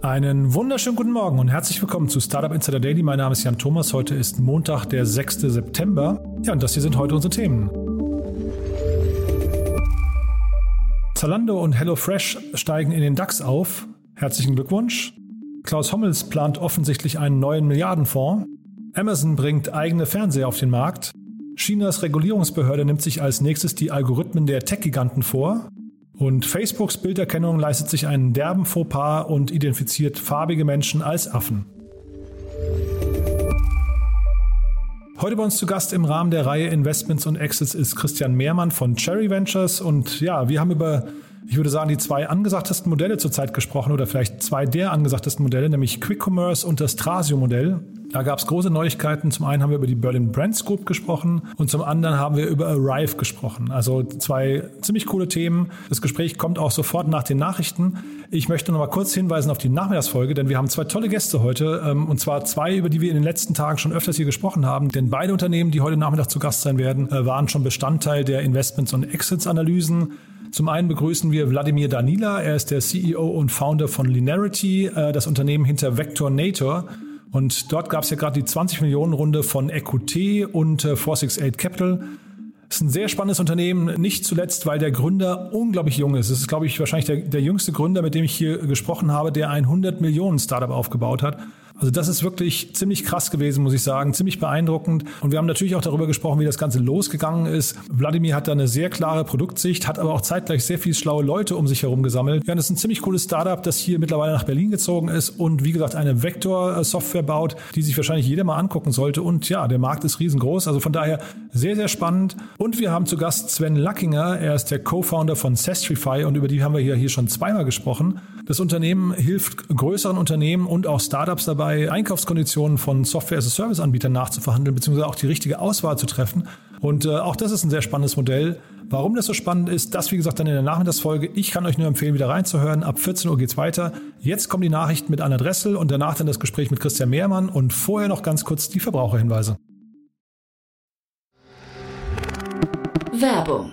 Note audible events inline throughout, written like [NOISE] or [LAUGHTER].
Einen wunderschönen guten Morgen und herzlich willkommen zu Startup Insider Daily. Mein Name ist Jan Thomas. Heute ist Montag, der 6. September. Ja, und das hier sind heute unsere Themen. Zalando und HelloFresh steigen in den DAX auf. Herzlichen Glückwunsch. Klaus Hommels plant offensichtlich einen neuen Milliardenfonds. Amazon bringt eigene Fernseher auf den Markt. Chinas Regulierungsbehörde nimmt sich als nächstes die Algorithmen der Tech-Giganten vor. Und Facebooks Bilderkennung leistet sich einen derben Fauxpas und identifiziert farbige Menschen als Affen. Heute bei uns zu Gast im Rahmen der Reihe Investments und Exits ist Christian Mehrmann von Cherry Ventures. Und ja, wir haben über, ich würde sagen, die zwei angesagtesten Modelle zurzeit gesprochen oder vielleicht zwei der angesagtesten Modelle, nämlich Quick Commerce und das Trasio-Modell. Da gab es große Neuigkeiten. Zum einen haben wir über die Berlin Brands Group gesprochen und zum anderen haben wir über Arrive gesprochen. Also zwei ziemlich coole Themen. Das Gespräch kommt auch sofort nach den Nachrichten. Ich möchte noch mal kurz hinweisen auf die Nachmittagsfolge, denn wir haben zwei tolle Gäste heute ähm, und zwar zwei, über die wir in den letzten Tagen schon öfters hier gesprochen haben. Denn beide Unternehmen, die heute Nachmittag zu Gast sein werden, äh, waren schon Bestandteil der Investments- und Exits-Analysen. Zum einen begrüßen wir Wladimir Danila. Er ist der CEO und Founder von Linearity, äh, das Unternehmen hinter Vectornator. Und dort gab es ja gerade die 20 Millionen Runde von EQT und äh, 468 Capital. Das ist ein sehr spannendes Unternehmen, nicht zuletzt, weil der Gründer unglaublich jung ist. Es ist, glaube ich, wahrscheinlich der, der jüngste Gründer, mit dem ich hier gesprochen habe, der ein 100 Millionen Startup aufgebaut hat. Also das ist wirklich ziemlich krass gewesen, muss ich sagen, ziemlich beeindruckend. Und wir haben natürlich auch darüber gesprochen, wie das Ganze losgegangen ist. Wladimir hat da eine sehr klare Produktsicht, hat aber auch zeitgleich sehr viele schlaue Leute um sich herum gesammelt. Ja, das ist ein ziemlich cooles Startup, das hier mittlerweile nach Berlin gezogen ist und wie gesagt eine Vector-Software baut, die sich wahrscheinlich jeder mal angucken sollte. Und ja, der Markt ist riesengroß, also von daher sehr, sehr spannend. Und wir haben zu Gast Sven Lackinger, er ist der Co-Founder von Sestrify und über die haben wir hier, hier schon zweimal gesprochen. Das Unternehmen hilft größeren Unternehmen und auch Startups dabei, dabei, Einkaufskonditionen von Software-as-a-Service-Anbietern nachzuverhandeln, beziehungsweise auch die richtige Auswahl zu treffen. Und äh, auch das ist ein sehr spannendes Modell. Warum das so spannend ist, das wie gesagt dann in der Nachmittagsfolge. Ich kann euch nur empfehlen, wieder reinzuhören. Ab 14 Uhr geht's weiter. Jetzt kommen die Nachrichten mit Anna Dressel und danach dann das Gespräch mit Christian Mehrmann und vorher noch ganz kurz die Verbraucherhinweise. Werbung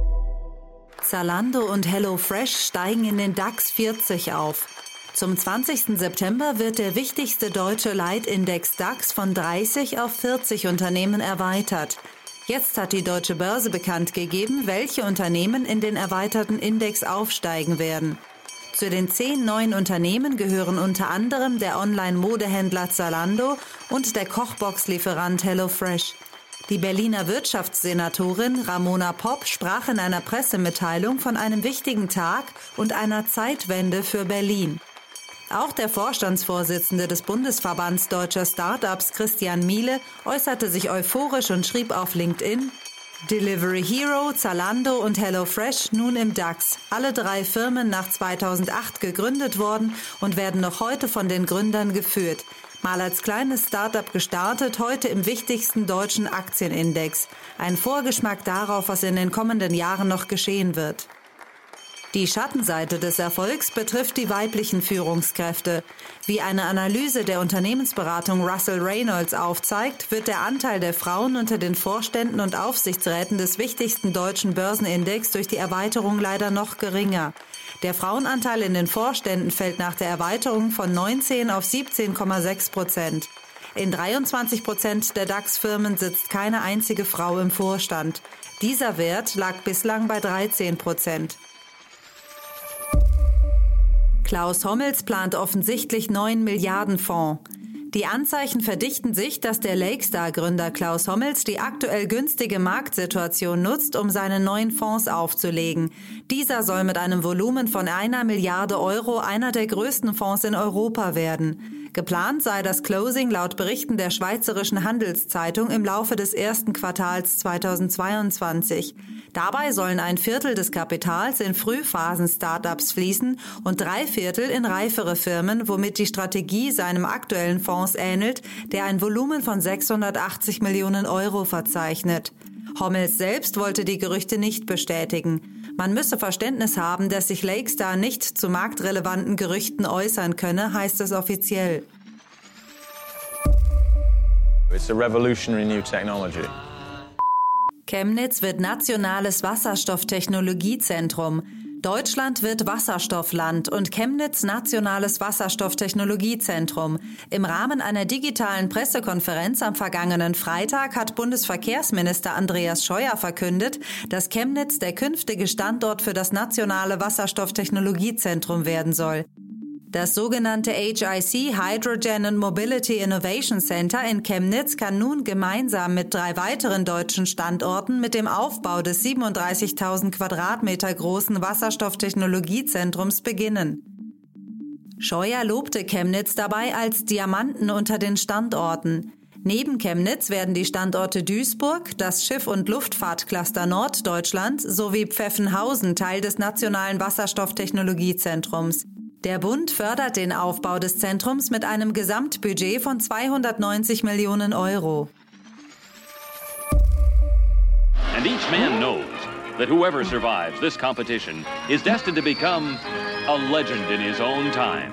Zalando und HelloFresh steigen in den DAX 40 auf. Zum 20. September wird der wichtigste deutsche Leitindex DAX von 30 auf 40 Unternehmen erweitert. Jetzt hat die deutsche Börse bekannt gegeben, welche Unternehmen in den erweiterten Index aufsteigen werden. Zu den zehn neuen Unternehmen gehören unter anderem der Online-Modehändler Zalando und der Kochbox-Lieferant HelloFresh. Die Berliner Wirtschaftssenatorin Ramona Popp sprach in einer Pressemitteilung von einem wichtigen Tag und einer Zeitwende für Berlin. Auch der Vorstandsvorsitzende des Bundesverbands deutscher Startups Christian Miele äußerte sich euphorisch und schrieb auf LinkedIn, Delivery Hero, Zalando und HelloFresh nun im DAX. Alle drei Firmen nach 2008 gegründet worden und werden noch heute von den Gründern geführt. Mal als kleines Startup gestartet, heute im wichtigsten deutschen Aktienindex. Ein Vorgeschmack darauf, was in den kommenden Jahren noch geschehen wird. Die Schattenseite des Erfolgs betrifft die weiblichen Führungskräfte. Wie eine Analyse der Unternehmensberatung Russell Reynolds aufzeigt, wird der Anteil der Frauen unter den Vorständen und Aufsichtsräten des wichtigsten deutschen Börsenindex durch die Erweiterung leider noch geringer. Der Frauenanteil in den Vorständen fällt nach der Erweiterung von 19 auf 17,6 Prozent. In 23 Prozent der DAX-Firmen sitzt keine einzige Frau im Vorstand. Dieser Wert lag bislang bei 13 Prozent. Klaus Hommels plant offensichtlich 9 Milliarden Fonds. Die Anzeichen verdichten sich, dass der Lakestar-Gründer Klaus Hommels die aktuell günstige Marktsituation nutzt, um seine neuen Fonds aufzulegen. Dieser soll mit einem Volumen von einer Milliarde Euro einer der größten Fonds in Europa werden. Geplant sei das Closing laut Berichten der Schweizerischen Handelszeitung im Laufe des ersten Quartals 2022. Dabei sollen ein Viertel des Kapitals in Frühphasen-Startups fließen und drei Viertel in reifere Firmen, womit die Strategie seinem aktuellen Fonds ähnelt, der ein Volumen von 680 Millionen Euro verzeichnet. Hommels selbst wollte die Gerüchte nicht bestätigen. Man müsse Verständnis haben, dass sich Lakestar nicht zu marktrelevanten Gerüchten äußern könne, heißt es offiziell. It's a revolutionary new technology. Chemnitz wird nationales Wasserstofftechnologiezentrum. Deutschland wird Wasserstoffland und Chemnitz Nationales Wasserstofftechnologiezentrum. Im Rahmen einer digitalen Pressekonferenz am vergangenen Freitag hat Bundesverkehrsminister Andreas Scheuer verkündet, dass Chemnitz der künftige Standort für das Nationale Wasserstofftechnologiezentrum werden soll. Das sogenannte HIC Hydrogen and Mobility Innovation Center in Chemnitz kann nun gemeinsam mit drei weiteren deutschen Standorten mit dem Aufbau des 37.000 Quadratmeter großen Wasserstofftechnologiezentrums beginnen. Scheuer lobte Chemnitz dabei als Diamanten unter den Standorten. Neben Chemnitz werden die Standorte Duisburg, das Schiff- und Luftfahrtcluster Norddeutschland sowie Pfeffenhausen Teil des Nationalen Wasserstofftechnologiezentrums. Der Bund fördert den Aufbau des Zentrums mit einem Gesamtbudget von 290 Millionen Euro. And each man knows that whoever survives this competition is destined to become a legend in his own time.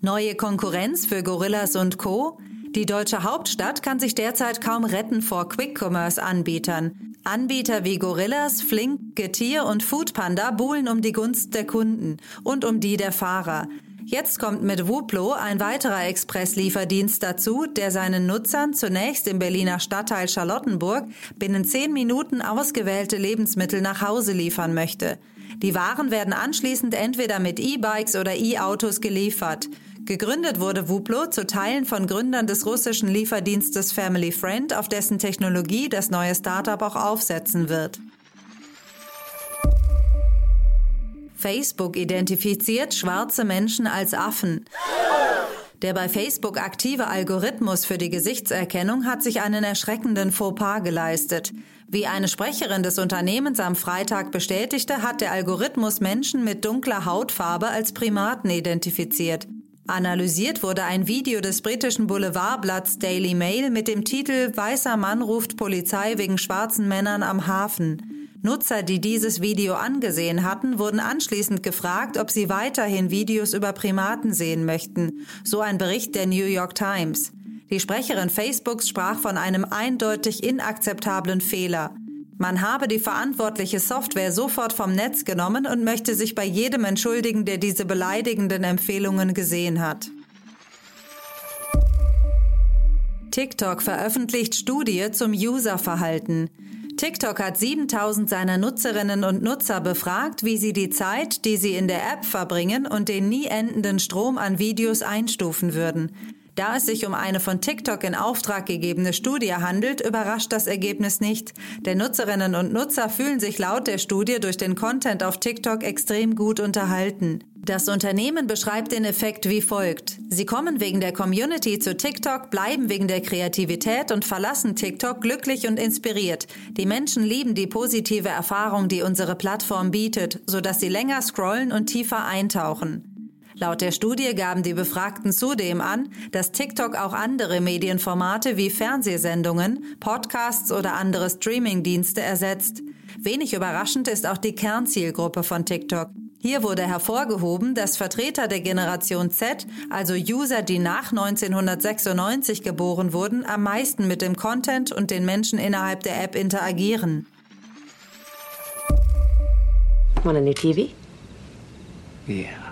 Neue Konkurrenz für Gorillas und Co. Die deutsche Hauptstadt kann sich derzeit kaum retten vor Quick-Commerce-Anbietern. Anbieter wie Gorillas, Flink, Getir und Foodpanda buhlen um die Gunst der Kunden und um die der Fahrer. Jetzt kommt mit Wuplo ein weiterer Expresslieferdienst dazu, der seinen Nutzern zunächst im Berliner Stadtteil Charlottenburg binnen zehn Minuten ausgewählte Lebensmittel nach Hause liefern möchte. Die Waren werden anschließend entweder mit E-Bikes oder E-Autos geliefert. Gegründet wurde Wuplo zu Teilen von Gründern des russischen Lieferdienstes Family Friend, auf dessen Technologie das neue Startup auch aufsetzen wird. Facebook identifiziert schwarze Menschen als Affen. Der bei Facebook aktive Algorithmus für die Gesichtserkennung hat sich einen erschreckenden Fauxpas geleistet. Wie eine Sprecherin des Unternehmens am Freitag bestätigte, hat der Algorithmus Menschen mit dunkler Hautfarbe als Primaten identifiziert. Analysiert wurde ein Video des britischen Boulevardblatts Daily Mail mit dem Titel Weißer Mann ruft Polizei wegen schwarzen Männern am Hafen. Nutzer, die dieses Video angesehen hatten, wurden anschließend gefragt, ob sie weiterhin Videos über Primaten sehen möchten, so ein Bericht der New York Times. Die Sprecherin Facebooks sprach von einem eindeutig inakzeptablen Fehler. Man habe die verantwortliche Software sofort vom Netz genommen und möchte sich bei jedem entschuldigen, der diese beleidigenden Empfehlungen gesehen hat. TikTok veröffentlicht Studie zum Userverhalten. TikTok hat 7000 seiner Nutzerinnen und Nutzer befragt, wie sie die Zeit, die sie in der App verbringen und den nie endenden Strom an Videos einstufen würden. Da es sich um eine von TikTok in Auftrag gegebene Studie handelt, überrascht das Ergebnis nicht. Denn Nutzerinnen und Nutzer fühlen sich laut der Studie durch den Content auf TikTok extrem gut unterhalten. Das Unternehmen beschreibt den Effekt wie folgt. Sie kommen wegen der Community zu TikTok, bleiben wegen der Kreativität und verlassen TikTok glücklich und inspiriert. Die Menschen lieben die positive Erfahrung, die unsere Plattform bietet, sodass sie länger scrollen und tiefer eintauchen. Laut der Studie gaben die Befragten zudem an, dass TikTok auch andere Medienformate wie Fernsehsendungen, Podcasts oder andere Streamingdienste ersetzt. Wenig überraschend ist auch die Kernzielgruppe von TikTok. Hier wurde hervorgehoben, dass Vertreter der Generation Z, also User, die nach 1996 geboren wurden, am meisten mit dem Content und den Menschen innerhalb der App interagieren. Want a new TV? Yeah.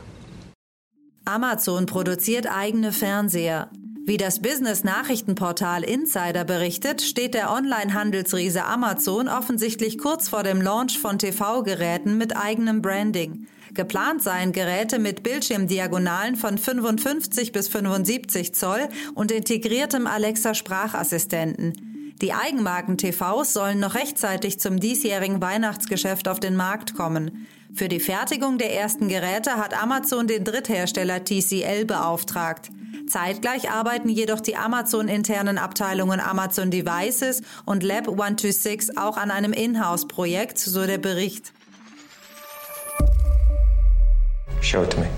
Amazon produziert eigene Fernseher. Wie das Business-Nachrichtenportal Insider berichtet, steht der Online-Handelsriese Amazon offensichtlich kurz vor dem Launch von TV-Geräten mit eigenem Branding. Geplant seien Geräte mit Bildschirmdiagonalen von 55 bis 75 Zoll und integriertem Alexa-Sprachassistenten. Die Eigenmarken-TVs sollen noch rechtzeitig zum diesjährigen Weihnachtsgeschäft auf den Markt kommen. Für die Fertigung der ersten Geräte hat Amazon den Dritthersteller TCL beauftragt. Zeitgleich arbeiten jedoch die Amazon-internen Abteilungen Amazon Devices und Lab 126 auch an einem Inhouse-Projekt, so der Bericht. Show it to me.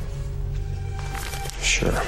Sure.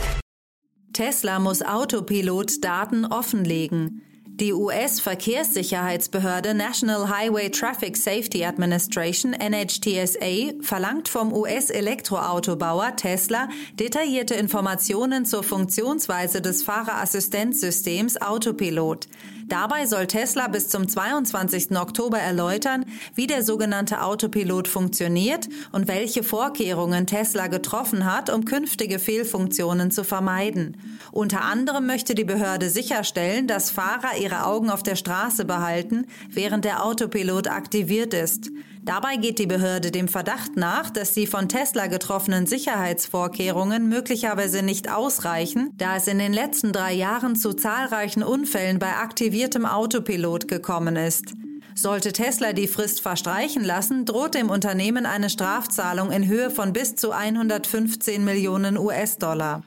Tesla muss Autopilot-Daten offenlegen. Die US-Verkehrssicherheitsbehörde National Highway Traffic Safety Administration NHTSA verlangt vom US-Elektroautobauer Tesla detaillierte Informationen zur Funktionsweise des Fahrerassistenzsystems Autopilot. Dabei soll Tesla bis zum 22. Oktober erläutern, wie der sogenannte Autopilot funktioniert und welche Vorkehrungen Tesla getroffen hat, um künftige Fehlfunktionen zu vermeiden. Unter anderem möchte die Behörde sicherstellen, dass Fahrer ihre Augen auf der Straße behalten, während der Autopilot aktiviert ist. Dabei geht die Behörde dem Verdacht nach, dass die von Tesla getroffenen Sicherheitsvorkehrungen möglicherweise nicht ausreichen, da es in den letzten drei Jahren zu zahlreichen Unfällen bei aktiviertem Autopilot gekommen ist. Sollte Tesla die Frist verstreichen lassen, droht dem Unternehmen eine Strafzahlung in Höhe von bis zu 115 Millionen US-Dollar.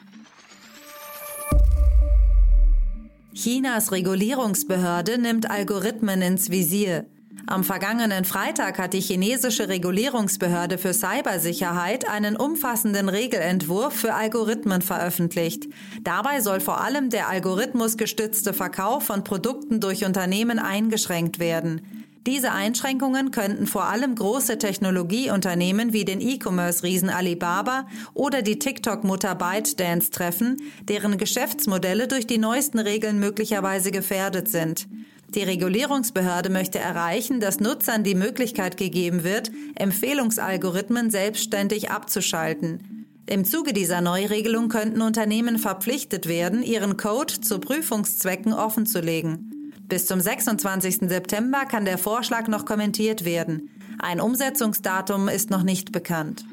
Chinas Regulierungsbehörde nimmt Algorithmen ins Visier. Am vergangenen Freitag hat die chinesische Regulierungsbehörde für Cybersicherheit einen umfassenden Regelentwurf für Algorithmen veröffentlicht. Dabei soll vor allem der algorithmusgestützte Verkauf von Produkten durch Unternehmen eingeschränkt werden. Diese Einschränkungen könnten vor allem große Technologieunternehmen wie den E-Commerce-Riesen Alibaba oder die TikTok-Mutter ByteDance treffen, deren Geschäftsmodelle durch die neuesten Regeln möglicherweise gefährdet sind. Die Regulierungsbehörde möchte erreichen, dass Nutzern die Möglichkeit gegeben wird, Empfehlungsalgorithmen selbstständig abzuschalten. Im Zuge dieser Neuregelung könnten Unternehmen verpflichtet werden, ihren Code zu Prüfungszwecken offenzulegen. Bis zum 26. September kann der Vorschlag noch kommentiert werden. Ein Umsetzungsdatum ist noch nicht bekannt.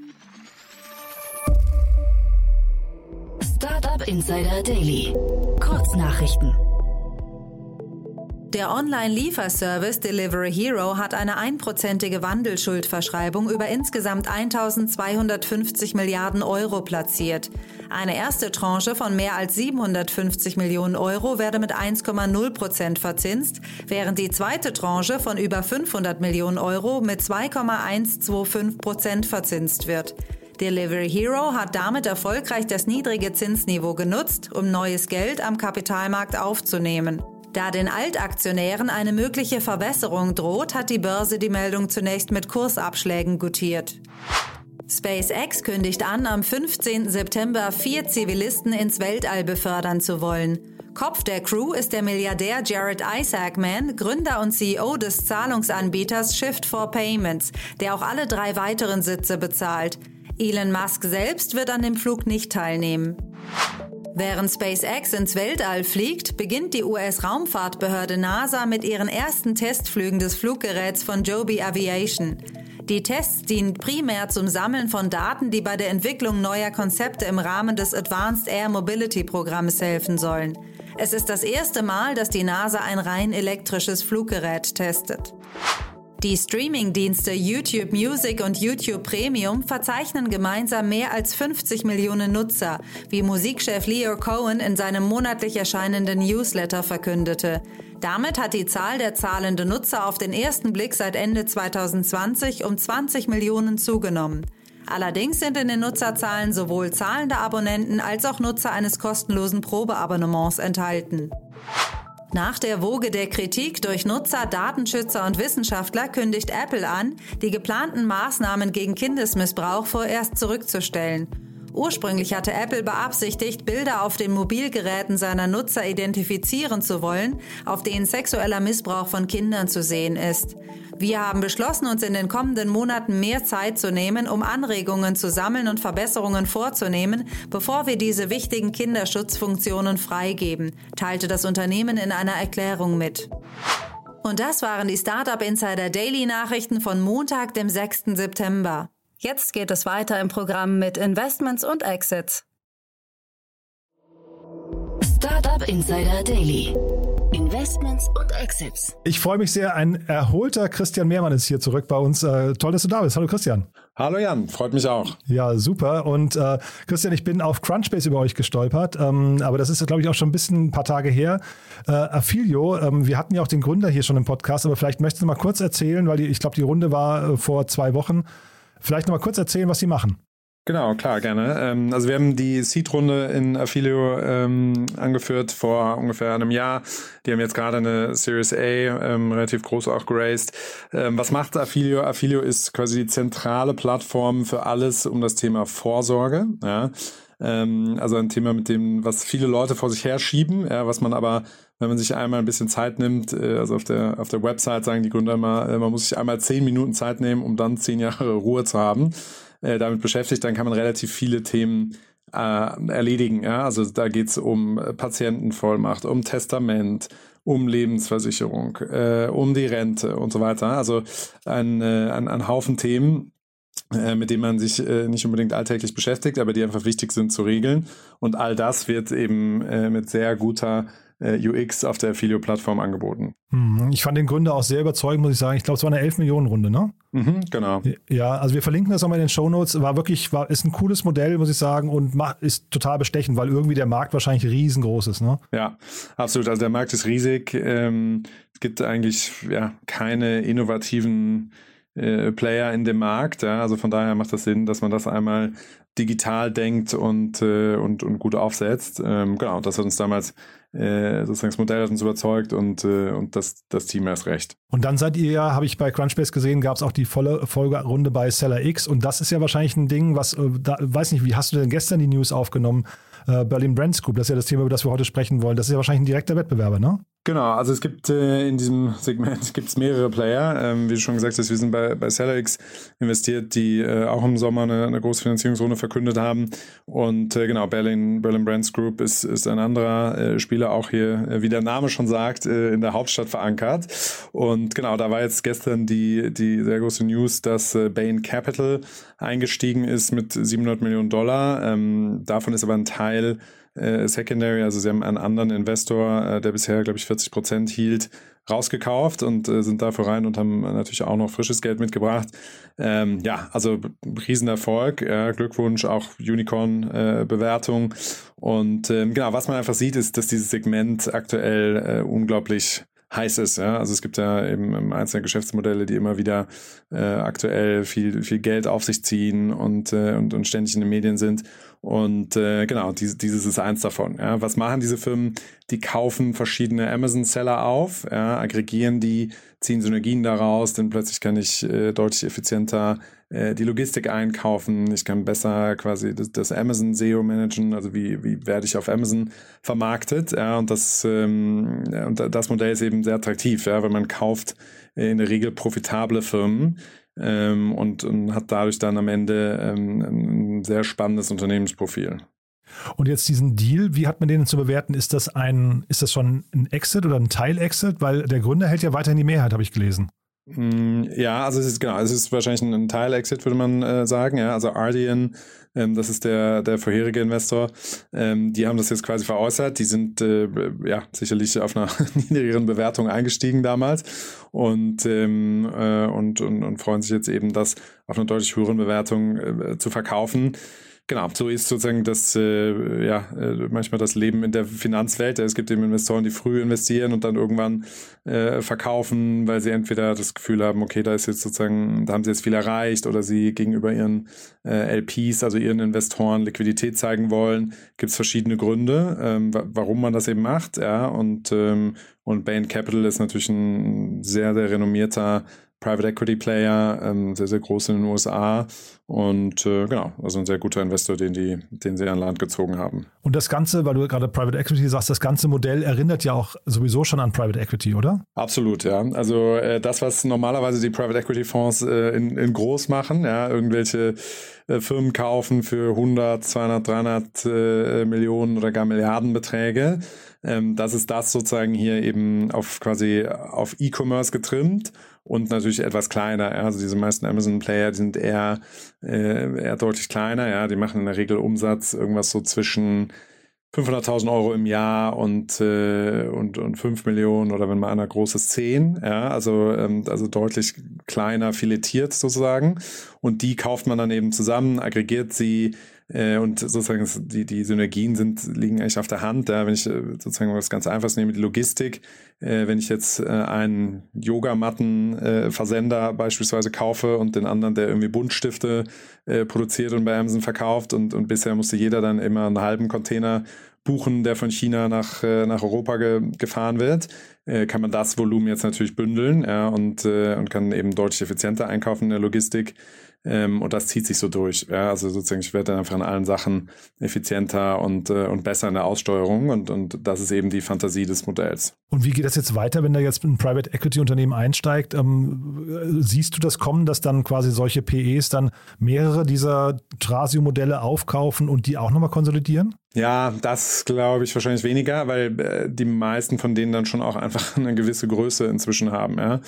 Startup Insider Daily. Kurznachrichten. Der Online-Lieferservice Delivery Hero hat eine einprozentige Wandelschuldverschreibung über insgesamt 1250 Milliarden Euro platziert. Eine erste Tranche von mehr als 750 Millionen Euro werde mit 1,0 Prozent verzinst, während die zweite Tranche von über 500 Millionen Euro mit 2,125 Prozent verzinst wird. Delivery Hero hat damit erfolgreich das niedrige Zinsniveau genutzt, um neues Geld am Kapitalmarkt aufzunehmen. Da den Altaktionären eine mögliche Verbesserung droht, hat die Börse die Meldung zunächst mit Kursabschlägen gutiert. SpaceX kündigt an, am 15. September vier Zivilisten ins Weltall befördern zu wollen. Kopf der Crew ist der Milliardär Jared Isaacman, Gründer und CEO des Zahlungsanbieters Shift for Payments, der auch alle drei weiteren Sitze bezahlt. Elon Musk selbst wird an dem Flug nicht teilnehmen. Während SpaceX ins Weltall fliegt, beginnt die US-Raumfahrtbehörde NASA mit ihren ersten Testflügen des Fluggeräts von Joby Aviation. Die Tests dienen primär zum Sammeln von Daten, die bei der Entwicklung neuer Konzepte im Rahmen des Advanced Air Mobility Programms helfen sollen. Es ist das erste Mal, dass die NASA ein rein elektrisches Fluggerät testet. Die Streaming-Dienste YouTube Music und YouTube Premium verzeichnen gemeinsam mehr als 50 Millionen Nutzer, wie Musikchef Leo Cohen in seinem monatlich erscheinenden Newsletter verkündete. Damit hat die Zahl der zahlenden Nutzer auf den ersten Blick seit Ende 2020 um 20 Millionen zugenommen. Allerdings sind in den Nutzerzahlen sowohl zahlende Abonnenten als auch Nutzer eines kostenlosen Probeabonnements enthalten. Nach der Woge der Kritik durch Nutzer, Datenschützer und Wissenschaftler kündigt Apple an, die geplanten Maßnahmen gegen Kindesmissbrauch vorerst zurückzustellen. Ursprünglich hatte Apple beabsichtigt, Bilder auf den Mobilgeräten seiner Nutzer identifizieren zu wollen, auf denen sexueller Missbrauch von Kindern zu sehen ist. Wir haben beschlossen, uns in den kommenden Monaten mehr Zeit zu nehmen, um Anregungen zu sammeln und Verbesserungen vorzunehmen, bevor wir diese wichtigen Kinderschutzfunktionen freigeben, teilte das Unternehmen in einer Erklärung mit. Und das waren die Startup Insider Daily Nachrichten von Montag, dem 6. September. Jetzt geht es weiter im Programm mit Investments und Exits. Startup Insider Daily. Investments und Exits. Ich freue mich sehr. Ein erholter Christian Mehrmann ist hier zurück bei uns. Äh, toll, dass du da bist. Hallo Christian. Hallo Jan, freut mich auch. Ja, super. Und äh, Christian, ich bin auf Crunchbase über euch gestolpert, ähm, aber das ist, glaube ich, auch schon ein bisschen ein paar Tage her. Äh, Affilio, ähm, wir hatten ja auch den Gründer hier schon im Podcast, aber vielleicht möchtest du mal kurz erzählen, weil die, ich glaube, die Runde war äh, vor zwei Wochen. Vielleicht noch mal kurz erzählen, was sie machen. Genau, klar, gerne. Ähm, also wir haben die Seed-Runde in Affilio ähm, angeführt vor ungefähr einem Jahr. Die haben jetzt gerade eine Series A ähm, relativ groß auch geraced. Was macht Affilio? Affilio ist quasi die zentrale Plattform für alles um das Thema Vorsorge. Also ein Thema, mit dem, was viele Leute vor sich herschieben, ja, was man aber wenn man sich einmal ein bisschen Zeit nimmt, äh, also auf der, auf der Website sagen die Gründer immer, äh, man muss sich einmal zehn Minuten Zeit nehmen, um dann zehn Jahre Ruhe zu haben. Äh, damit beschäftigt, dann kann man relativ viele Themen äh, erledigen. Ja? Also da geht es um Patientenvollmacht, um Testament, um Lebensversicherung, äh, um die Rente und so weiter. Also ein, äh, ein, ein Haufen Themen, äh, mit denen man sich äh, nicht unbedingt alltäglich beschäftigt, aber die einfach wichtig sind zu regeln. Und all das wird eben äh, mit sehr guter äh, UX auf der Filio-Plattform angeboten. Mhm. Ich fand den Gründer auch sehr überzeugend, muss ich sagen. Ich glaube, es war eine 11-Millionen-Runde, ne? Mhm, genau. Ja, also wir verlinken das nochmal in den Show Notes. War wirklich, war, ist ein cooles Modell, muss ich sagen, und macht, ist total bestechend, weil irgendwie der Markt wahrscheinlich riesengroß ist, ne? Ja, absolut. Also der Markt ist riesig. Ähm, es gibt eigentlich ja, keine innovativen äh, Player in dem Markt. Ja? Also von daher macht das Sinn, dass man das einmal digital denkt und, äh, und, und gut aufsetzt. Ähm, genau, das hat uns damals äh, sozusagen das Modell hat uns überzeugt und, äh, und das, das Team erst recht. Und dann seid ihr ja, habe ich bei Crunchbase gesehen, gab es auch die volle Folgerunde bei Seller X und das ist ja wahrscheinlich ein Ding, was, äh, da, weiß nicht, wie hast du denn gestern die News aufgenommen? Äh, Berlin Brands Group, das ist ja das Thema, über das wir heute sprechen wollen. Das ist ja wahrscheinlich ein direkter Wettbewerber, ne? Genau, also es gibt äh, in diesem Segment gibt's mehrere Player. Ähm, wie du schon gesagt hast, wir sind bei, bei SellerX investiert, die äh, auch im Sommer eine, eine große Finanzierungsrunde verkündet haben. Und äh, genau, Berlin, Berlin Brands Group ist, ist ein anderer äh, Spieler, auch hier, äh, wie der Name schon sagt, äh, in der Hauptstadt verankert. Und genau, da war jetzt gestern die, die sehr große News, dass Bain Capital eingestiegen ist mit 700 Millionen Dollar. Ähm, davon ist aber ein Teil äh, Secondary, also sie haben einen anderen Investor, äh, der bisher, glaube ich, 40 Prozent hielt, rausgekauft und äh, sind dafür rein und haben natürlich auch noch frisches Geld mitgebracht. Ähm, ja, also Riesenerfolg, äh, Glückwunsch, auch Unicorn-Bewertung. und ähm, genau, was man einfach sieht, ist, dass dieses Segment aktuell äh, unglaublich heiß ist. Ja? Also es gibt ja eben einzelne Geschäftsmodelle, die immer wieder äh, aktuell viel, viel Geld auf sich ziehen und, äh, und, und ständig in den Medien sind. Und äh, genau, dieses, dieses ist eins davon. Ja. Was machen diese Firmen? Die kaufen verschiedene Amazon-Seller auf, ja, aggregieren die, ziehen Synergien daraus, denn plötzlich kann ich äh, deutlich effizienter äh, die Logistik einkaufen, ich kann besser quasi das, das Amazon SEO managen, also wie, wie werde ich auf Amazon vermarktet. Ja, und das, ähm, und das Modell ist eben sehr attraktiv, ja, weil man kauft in der Regel profitable Firmen ähm, und, und hat dadurch dann am Ende ähm, ein sehr spannendes Unternehmensprofil. Und jetzt diesen Deal, wie hat man den zu bewerten? Ist das ein, ist das schon ein Exit oder ein Teil-Exit? Weil der Gründer hält ja weiterhin die Mehrheit, habe ich gelesen. Mm, ja, also es ist genau, es ist wahrscheinlich ein Teil-Exit, würde man äh, sagen. Ja, also Ardian, ähm, das ist der der vorherige Investor. Ähm, die haben das jetzt quasi veräußert. Die sind äh, ja sicherlich auf einer [LAUGHS] niedrigeren Bewertung eingestiegen damals und ähm, äh, und, und und freuen sich jetzt eben, das auf einer deutlich höheren Bewertung äh, zu verkaufen. Genau, so ist sozusagen das, äh, ja, äh, manchmal das Leben in der Finanzwelt. Es gibt eben Investoren, die früh investieren und dann irgendwann äh, verkaufen, weil sie entweder das Gefühl haben, okay, da ist jetzt sozusagen, da haben sie jetzt viel erreicht oder sie gegenüber ihren äh, LPs, also ihren Investoren, Liquidität zeigen wollen. Gibt es verschiedene Gründe, ähm, warum man das eben macht, ja, und, ähm, und Bain Capital ist natürlich ein sehr, sehr renommierter Private Equity Player, ähm, sehr, sehr groß in den USA und äh, genau, also ein sehr guter Investor, den, die, den sie an Land gezogen haben. Und das Ganze, weil du gerade Private Equity sagst, das ganze Modell erinnert ja auch sowieso schon an Private Equity, oder? Absolut, ja. Also äh, das, was normalerweise die Private Equity Fonds äh, in, in groß machen, ja, irgendwelche äh, Firmen kaufen für 100, 200, 300 äh, Millionen oder gar Milliardenbeträge. Ähm, das ist das sozusagen hier eben auf quasi auf E-Commerce getrimmt und natürlich etwas kleiner. Ja. Also diese meisten Amazon-Player sind eher, äh, eher deutlich kleiner. Ja. Die machen in der Regel Umsatz irgendwas so zwischen 500.000 Euro im Jahr und, äh, und, und 5 Millionen oder wenn mal einer großes 10, ja, also, ähm, also deutlich kleiner filetiert sozusagen. Und die kauft man dann eben zusammen, aggregiert sie, äh, und sozusagen die, die Synergien sind, liegen eigentlich auf der Hand. Ja, wenn ich äh, sozusagen was ganz Einfaches nehme, die Logistik, äh, wenn ich jetzt äh, einen Yogamatten-Versender beispielsweise kaufe und den anderen, der irgendwie Buntstifte äh, produziert und bei Amazon verkauft und, und bisher musste jeder dann immer einen halben Container buchen, der von China nach, äh, nach Europa ge gefahren wird, äh, kann man das Volumen jetzt natürlich bündeln ja, und, äh, und kann eben deutlich effizienter einkaufen in der Logistik. Ähm, und das zieht sich so durch. Ja? Also sozusagen, ich werde dann einfach in allen Sachen effizienter und, äh, und besser in der Aussteuerung und, und das ist eben die Fantasie des Modells. Und wie geht das jetzt weiter, wenn da jetzt ein Private Equity Unternehmen einsteigt? Ähm, siehst du das kommen, dass dann quasi solche PEs dann mehrere dieser Trasio-Modelle aufkaufen und die auch nochmal konsolidieren? Ja, das glaube ich wahrscheinlich weniger, weil äh, die meisten von denen dann schon auch einfach [LAUGHS] eine gewisse Größe inzwischen haben. Ja?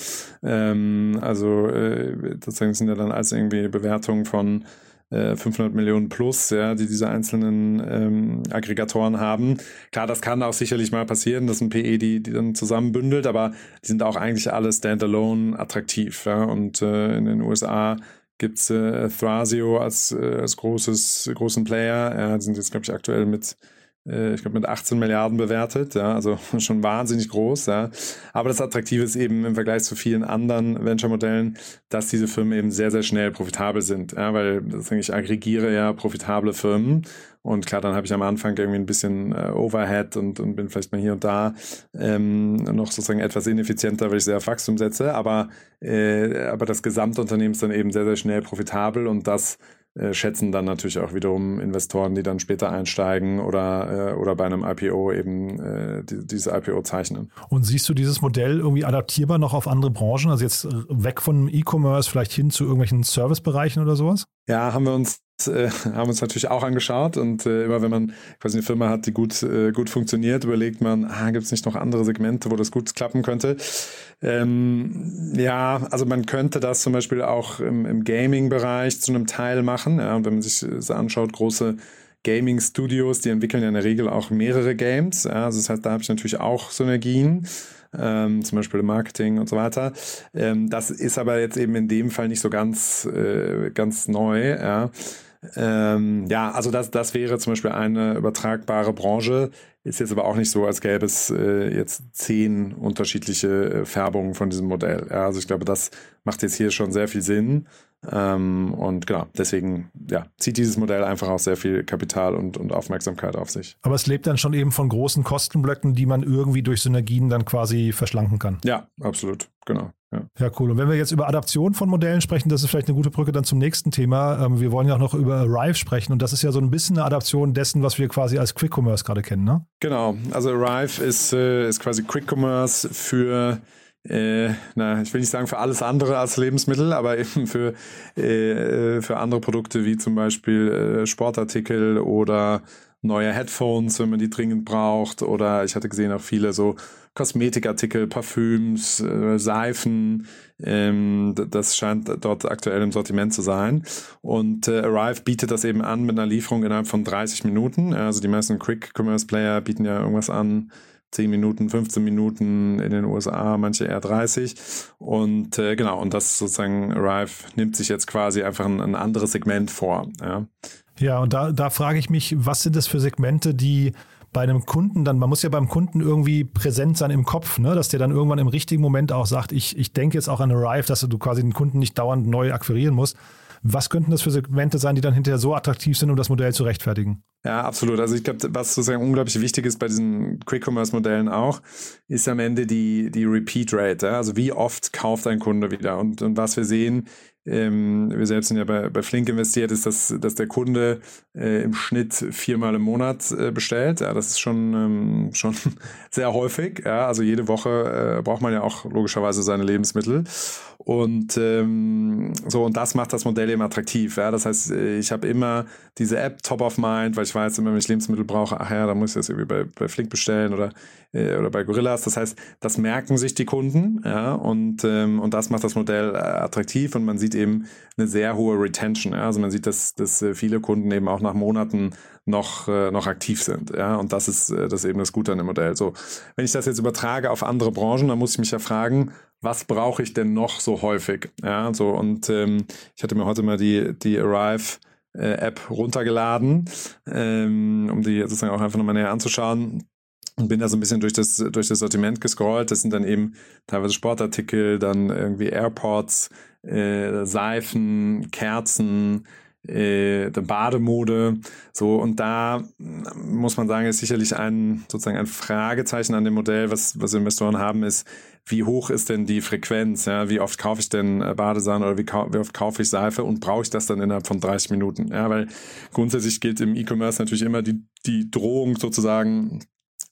Ähm, also äh, sozusagen sind ja dann als irgendwie Bewertungen von 500 äh, Millionen plus, ja, die diese einzelnen ähm, Aggregatoren haben. Klar, das kann auch sicherlich mal passieren, dass ein PE die, die dann zusammenbündelt, aber die sind auch eigentlich alle standalone attraktiv. Ja? Und äh, in den USA gibt's äh, Thrasio als, äh, als großes, großen Player. Ja, sind jetzt, glaube ich, aktuell mit ich glaube, mit 18 Milliarden bewertet, ja, also [LAUGHS] schon wahnsinnig groß, ja. Aber das Attraktive ist eben im Vergleich zu vielen anderen Venture-Modellen, dass diese Firmen eben sehr, sehr schnell profitabel sind, ja, weil ich aggregiere ja profitable Firmen und klar, dann habe ich am Anfang irgendwie ein bisschen äh, Overhead und, und bin vielleicht mal hier und da ähm, noch sozusagen etwas ineffizienter, weil ich sehr auf Wachstum setze, aber, äh, aber das Gesamtunternehmen ist dann eben sehr, sehr schnell profitabel und das äh, schätzen dann natürlich auch wiederum Investoren, die dann später einsteigen oder, äh, oder bei einem IPO eben äh, die, dieses IPO zeichnen. Und siehst du dieses Modell irgendwie adaptierbar noch auf andere Branchen? Also jetzt weg von E-Commerce vielleicht hin zu irgendwelchen Servicebereichen oder sowas? Ja, haben wir uns äh, haben uns natürlich auch angeschaut und äh, immer wenn man quasi eine Firma hat, die gut, äh, gut funktioniert, überlegt man, ah, gibt es nicht noch andere Segmente, wo das gut klappen könnte? Ähm, ja, also man könnte das zum Beispiel auch im, im Gaming-Bereich zu einem Teil machen. Ja, und wenn man sich das anschaut, große Gaming-Studios, die entwickeln ja in der Regel auch mehrere Games. Ja, also das heißt, da habe ich natürlich auch Synergien. Ähm, zum Beispiel im Marketing und so weiter. Ähm, das ist aber jetzt eben in dem Fall nicht so ganz, äh, ganz neu. Ja. Ähm, ja, also das, das wäre zum Beispiel eine übertragbare Branche. Ist jetzt aber auch nicht so, als gäbe es äh, jetzt zehn unterschiedliche äh, Färbungen von diesem Modell. Ja, also ich glaube, das macht jetzt hier schon sehr viel Sinn. Ähm, und genau, deswegen ja, zieht dieses Modell einfach auch sehr viel Kapital und, und Aufmerksamkeit auf sich. Aber es lebt dann schon eben von großen Kostenblöcken, die man irgendwie durch Synergien dann quasi verschlanken kann. Ja, absolut, genau. Ja. ja, cool. Und wenn wir jetzt über Adaption von Modellen sprechen, das ist vielleicht eine gute Brücke dann zum nächsten Thema. Ähm, wir wollen ja auch noch über Arrive sprechen und das ist ja so ein bisschen eine Adaption dessen, was wir quasi als Quick Commerce gerade kennen, ne? Genau. Also Arrive ist, äh, ist quasi Quick Commerce für äh, na, ich will nicht sagen für alles andere als Lebensmittel, aber eben für, äh, für andere Produkte wie zum Beispiel äh, Sportartikel oder neue Headphones, wenn man die dringend braucht. Oder ich hatte gesehen auch viele so Kosmetikartikel, Parfüms, äh, Seifen. Ähm, das scheint dort aktuell im Sortiment zu sein. Und äh, Arrive bietet das eben an mit einer Lieferung innerhalb von 30 Minuten. Also die meisten Quick-Commerce-Player bieten ja irgendwas an, 10 Minuten, 15 Minuten in den USA, manche eher 30. Und äh, genau, und das sozusagen Arrive nimmt sich jetzt quasi einfach ein, ein anderes Segment vor. Ja, ja und da, da frage ich mich, was sind das für Segmente, die bei einem Kunden dann, man muss ja beim Kunden irgendwie präsent sein im Kopf, ne? dass der dann irgendwann im richtigen Moment auch sagt, ich, ich denke jetzt auch an Arrive, dass du quasi den Kunden nicht dauernd neu akquirieren musst. Was könnten das für Segmente sein, die dann hinterher so attraktiv sind, um das Modell zu rechtfertigen? Ja, absolut. Also ich glaube, was sozusagen unglaublich wichtig ist bei diesen Quick-Commerce-Modellen auch, ist am Ende die, die Repeat Rate. Ja? Also wie oft kauft ein Kunde wieder? Und, und was wir sehen, ähm, wir selbst sind ja bei, bei Flink investiert, ist, dass, dass der Kunde äh, im Schnitt viermal im Monat äh, bestellt. Ja, das ist schon, ähm, schon [LAUGHS] sehr häufig. Ja, also jede Woche äh, braucht man ja auch logischerweise seine Lebensmittel. Und ähm, so, und das macht das Modell eben attraktiv. Ja? Das heißt, ich habe immer diese App top of mind, weil ich weiß, immer wenn ich Lebensmittel brauche, ach ja, da muss ich das irgendwie bei, bei Flink bestellen oder, äh, oder bei Gorillas. Das heißt, das merken sich die Kunden, ja, und, ähm, und das macht das Modell äh, attraktiv und man sieht eben eine sehr hohe Retention. Ja? Also man sieht, dass, dass äh, viele Kunden eben auch nach Monaten noch, äh, noch aktiv sind. Ja, und das ist, äh, das ist eben das Gute an dem Modell. So, wenn ich das jetzt übertrage auf andere Branchen, dann muss ich mich ja fragen, was brauche ich denn noch so häufig? Ja, so und ähm, ich hatte mir heute mal die, die Arrive äh, App runtergeladen, ähm, um die sozusagen auch einfach nochmal näher anzuschauen und bin da so ein bisschen durch das, durch das Sortiment gescrollt. Das sind dann eben teilweise Sportartikel, dann irgendwie AirPods, äh, Seifen, Kerzen, äh, Bademode. So, und da muss man sagen, ist sicherlich ein sozusagen ein Fragezeichen an dem Modell, was, was Investoren haben, ist, wie hoch ist denn die Frequenz? Ja? Wie oft kaufe ich denn äh, Badesahne oder wie, wie oft kaufe ich Seife und brauche ich das dann innerhalb von 30 Minuten? Ja, weil grundsätzlich gilt im E-Commerce natürlich immer die, die Drohung sozusagen,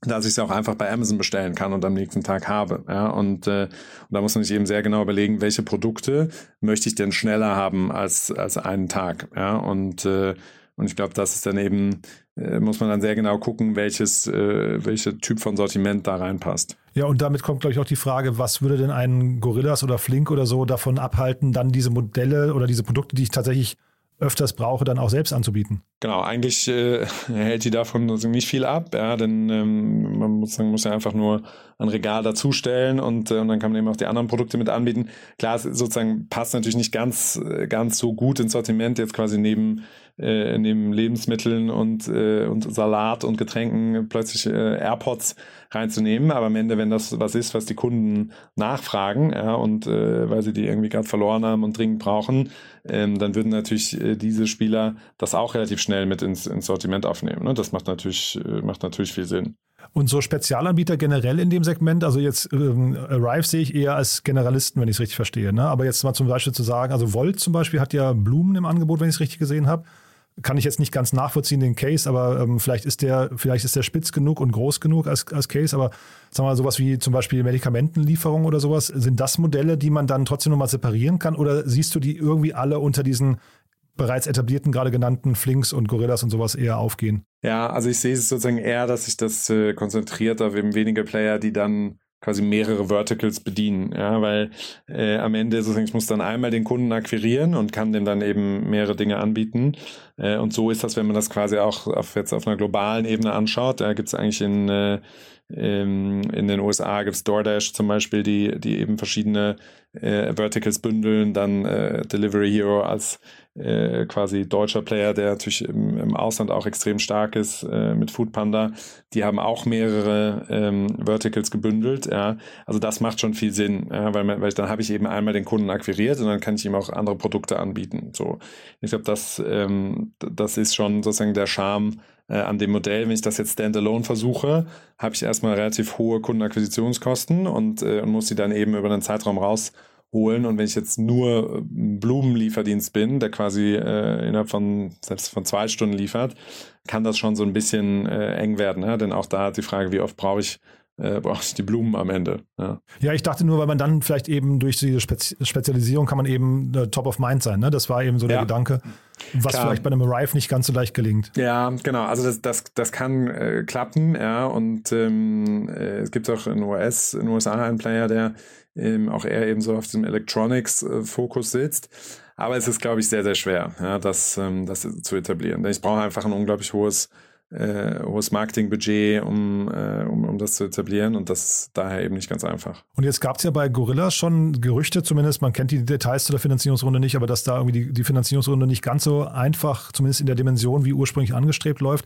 dass ich es auch einfach bei Amazon bestellen kann und am nächsten Tag habe. Ja, und, äh, und da muss man sich eben sehr genau überlegen, welche Produkte möchte ich denn schneller haben als, als einen Tag. Ja, und, äh, und ich glaube, das ist dann eben, äh, muss man dann sehr genau gucken, welches, äh, welcher Typ von Sortiment da reinpasst. Ja, und damit kommt, glaube ich, auch die Frage, was würde denn ein Gorillas oder Flink oder so davon abhalten, dann diese Modelle oder diese Produkte, die ich tatsächlich öfters brauche, dann auch selbst anzubieten. Genau, eigentlich äh, [LAUGHS] hält die davon nicht viel ab, ja, denn ähm, man muss, muss ja einfach nur ein Regal dazustellen und, äh, und dann kann man eben auch die anderen Produkte mit anbieten. Klar, sozusagen passt natürlich nicht ganz, äh, ganz so gut ins Sortiment, jetzt quasi neben äh, neben Lebensmitteln und, äh, und Salat und Getränken plötzlich äh, AirPods reinzunehmen. Aber am Ende, wenn das was ist, was die Kunden nachfragen, ja, und äh, weil sie die irgendwie gerade verloren haben und dringend brauchen, ähm, dann würden natürlich äh, diese Spieler das auch relativ schnell mit ins, ins Sortiment aufnehmen. Ne? Das macht natürlich, äh, macht natürlich viel Sinn. Und so Spezialanbieter generell in dem Segment, also jetzt ähm, Arrive sehe ich eher als Generalisten, wenn ich es richtig verstehe. Ne? Aber jetzt mal zum Beispiel zu sagen, also Volt zum Beispiel hat ja Blumen im Angebot, wenn ich es richtig gesehen habe kann ich jetzt nicht ganz nachvollziehen, den Case, aber ähm, vielleicht ist der, vielleicht ist der spitz genug und groß genug als, als Case, aber sagen wir mal sowas wie zum Beispiel Medikamentenlieferung oder sowas, sind das Modelle, die man dann trotzdem nochmal separieren kann oder siehst du die irgendwie alle unter diesen bereits etablierten, gerade genannten Flinks und Gorillas und sowas eher aufgehen? Ja, also ich sehe es sozusagen eher, dass sich das äh, konzentriert auf eben wenige Player, die dann quasi mehrere Verticals bedienen, ja, weil äh, am Ende sozusagen ich muss dann einmal den Kunden akquirieren und kann dem dann eben mehrere Dinge anbieten. Äh, und so ist das, wenn man das quasi auch auf, jetzt auf einer globalen Ebene anschaut, da gibt es eigentlich in äh, in, in den USA gibt es DoorDash zum Beispiel, die, die eben verschiedene äh, Verticals bündeln, dann äh, Delivery Hero als äh, quasi deutscher Player, der natürlich im, im Ausland auch extrem stark ist äh, mit Foodpanda. Die haben auch mehrere ähm, Verticals gebündelt. Ja. Also das macht schon viel Sinn, ja, weil, man, weil dann habe ich eben einmal den Kunden akquiriert und dann kann ich ihm auch andere Produkte anbieten. So, ich glaube, das, ähm, das ist schon sozusagen der Charme äh, an dem Modell. Wenn ich das jetzt standalone versuche, habe ich erstmal relativ hohe Kundenakquisitionskosten und, äh, und muss die dann eben über einen Zeitraum raus holen. Und wenn ich jetzt nur Blumenlieferdienst bin, der quasi äh, innerhalb von selbst von zwei Stunden liefert, kann das schon so ein bisschen äh, eng werden. Ja? Denn auch da die Frage, wie oft brauche ich äh, [LAUGHS] brauche ich die Blumen am Ende. Ja. ja, ich dachte nur, weil man dann vielleicht eben durch diese Spezi Spezialisierung kann man eben äh, top of mind sein. Ne? Das war eben so der ja. Gedanke, was Klar. vielleicht bei einem Arrive nicht ganz so leicht gelingt. Ja, genau. Also das, das, das kann äh, klappen, ja. Und ähm, äh, es gibt auch in US, in den USA einen Player, der ähm, auch eher eben so auf diesem Electronics-Fokus sitzt. Aber es ist, glaube ich, sehr, sehr schwer, ja, das, ähm, das zu etablieren. Denn ich brauche einfach ein unglaublich hohes, äh, hohes Marketingbudget, um, äh, um, um das zu etablieren und das ist daher eben nicht ganz einfach. Und jetzt gab es ja bei Gorilla schon Gerüchte zumindest, man kennt die Details zu der Finanzierungsrunde nicht, aber dass da irgendwie die, die Finanzierungsrunde nicht ganz so einfach, zumindest in der Dimension wie ursprünglich angestrebt läuft.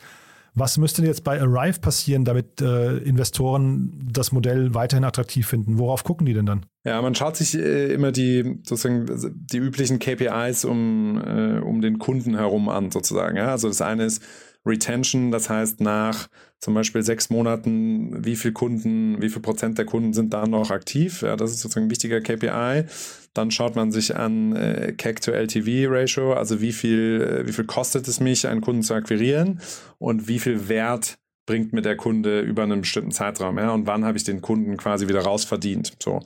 Was müsste denn jetzt bei Arrive passieren, damit äh, Investoren das Modell weiterhin attraktiv finden? Worauf gucken die denn dann? Ja, man schaut sich äh, immer die sozusagen die üblichen KPIs um, äh, um den Kunden herum an, sozusagen. Ja? Also das eine ist Retention, das heißt nach zum Beispiel sechs Monaten, wie viel Kunden, wie viel Prozent der Kunden sind da noch aktiv? Ja, das ist sozusagen ein wichtiger KPI. Dann schaut man sich an äh, CAC to LTV Ratio, also wie viel, äh, wie viel kostet es mich, einen Kunden zu akquirieren und wie viel Wert bringt mir der Kunde über einen bestimmten Zeitraum, ja, und wann habe ich den Kunden quasi wieder rausverdient. So.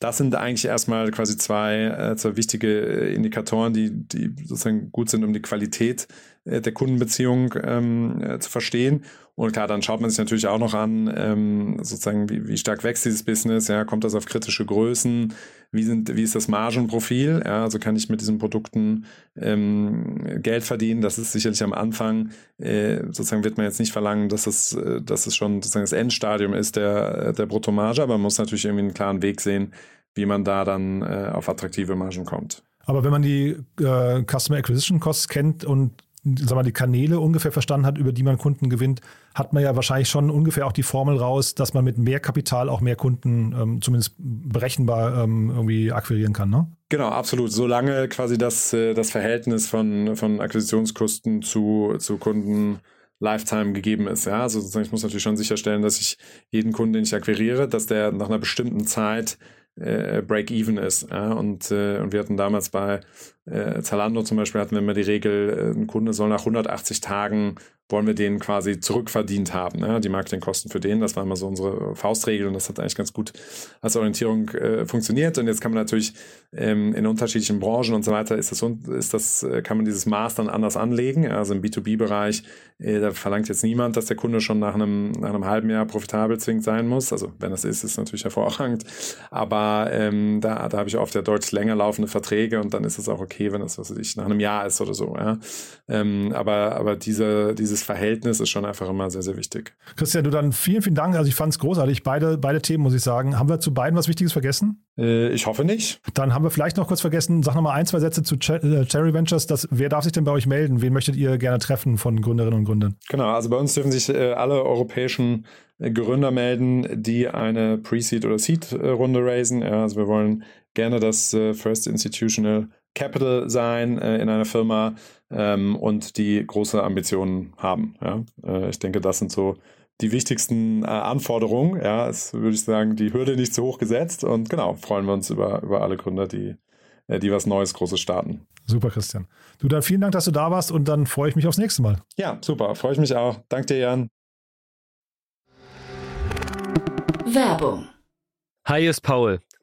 Das sind eigentlich erstmal quasi zwei, äh, zwei wichtige äh, Indikatoren, die, die sozusagen gut sind, um die Qualität der Kundenbeziehung ähm, äh, zu verstehen. Und klar, dann schaut man sich natürlich auch noch an, ähm, sozusagen, wie, wie stark wächst dieses Business, ja, kommt das auf kritische Größen, wie, sind, wie ist das Margenprofil, ja, also kann ich mit diesen Produkten ähm, Geld verdienen, das ist sicherlich am Anfang, äh, sozusagen wird man jetzt nicht verlangen, dass es, äh, dass es schon sozusagen das Endstadium ist der, der Bruttomarge, aber man muss natürlich irgendwie einen klaren Weg sehen, wie man da dann äh, auf attraktive Margen kommt. Aber wenn man die äh, Customer Acquisition Costs kennt und sag mal, die Kanäle ungefähr verstanden hat, über die man Kunden gewinnt, hat man ja wahrscheinlich schon ungefähr auch die Formel raus, dass man mit mehr Kapital auch mehr Kunden ähm, zumindest berechenbar ähm, irgendwie akquirieren kann, ne? Genau, absolut. Solange quasi das, äh, das Verhältnis von, von Akquisitionskosten zu, zu Kunden Lifetime gegeben ist. Ja, also sozusagen, ich muss natürlich schon sicherstellen, dass ich jeden Kunden, den ich akquiriere, dass der nach einer bestimmten Zeit äh, Break-Even ist. Ja? Und, äh, und wir hatten damals bei äh, Zalando zum Beispiel hatten wir immer die Regel, äh, ein Kunde soll nach 180 Tagen wollen wir den quasi zurückverdient haben, ne? die Marketingkosten für den. Das war immer so unsere Faustregel und das hat eigentlich ganz gut als Orientierung äh, funktioniert. Und jetzt kann man natürlich ähm, in unterschiedlichen Branchen und so weiter ist das, ist das, äh, kann man dieses Maß dann anders anlegen. Also im B2B-Bereich, äh, da verlangt jetzt niemand, dass der Kunde schon nach einem, nach einem halben Jahr profitabel zwingend sein muss. Also wenn das ist, ist natürlich hervorragend. Aber ähm, da, da habe ich oft ja deutlich länger laufende Verträge und dann ist es auch okay, wenn das, was ich, nach einem Jahr ist oder so. Ja? Ähm, aber, aber diese, dieses dieses Verhältnis ist schon einfach immer sehr, sehr wichtig. Christian, du dann vielen, vielen Dank. Also ich fand es großartig. Beide, beide Themen, muss ich sagen. Haben wir zu beiden was Wichtiges vergessen? Äh, ich hoffe nicht. Dann haben wir vielleicht noch kurz vergessen, sag nochmal ein, zwei Sätze zu äh, Cherry Ventures. Das, wer darf sich denn bei euch melden? Wen möchtet ihr gerne treffen von Gründerinnen und Gründern? Genau, also bei uns dürfen sich äh, alle europäischen äh, Gründer melden, die eine Pre-Seed- oder Seed-Runde raisen. Ja, also wir wollen gerne das äh, First Institutional Capital sein äh, in einer Firma ähm, und die große Ambitionen haben. Ja? Äh, ich denke, das sind so die wichtigsten äh, Anforderungen. Ja, es würde ich sagen, die Hürde nicht zu hoch gesetzt und genau, freuen wir uns über, über alle Gründer, die, äh, die was Neues, Großes starten. Super, Christian. Du dann vielen Dank, dass du da warst und dann freue ich mich aufs nächste Mal. Ja, super, freue ich mich auch. Danke dir, Jan. Werbung. Hi, ist Paul.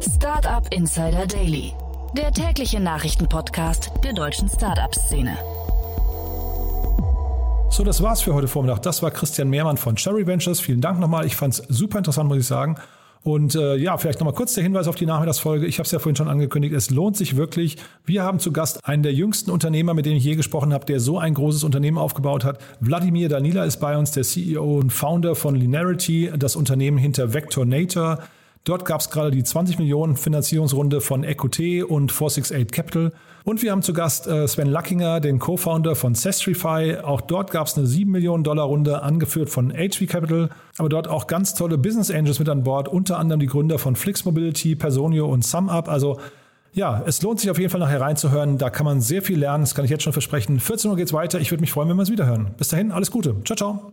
Startup Insider Daily, der tägliche Nachrichtenpodcast der deutschen Startup-Szene. So, das war's für heute Vormittag. Das war Christian Mehrmann von Cherry Ventures. Vielen Dank nochmal. Ich fand's super interessant, muss ich sagen. Und äh, ja, vielleicht nochmal kurz der Hinweis auf die Nachmittagsfolge. Ich habe es ja vorhin schon angekündigt. Es lohnt sich wirklich. Wir haben zu Gast einen der jüngsten Unternehmer, mit dem ich je gesprochen habe, der so ein großes Unternehmen aufgebaut hat. Wladimir Danila ist bei uns, der CEO und Founder von Linearity, das Unternehmen hinter Vectornator. Dort gab es gerade die 20 Millionen Finanzierungsrunde von EQT und 468 Capital. Und wir haben zu Gast äh, Sven Luckinger, den Co-Founder von Sestrify. Auch dort gab es eine 7 Millionen Dollar Runde, angeführt von HV Capital. Aber dort auch ganz tolle Business Angels mit an Bord, unter anderem die Gründer von Flix Mobility, Personio und SumUp. Also ja, es lohnt sich auf jeden Fall nachher reinzuhören. Da kann man sehr viel lernen. Das kann ich jetzt schon versprechen. 14 Uhr geht's weiter. Ich würde mich freuen, wenn wir es wieder hören. Bis dahin, alles Gute. Ciao, ciao.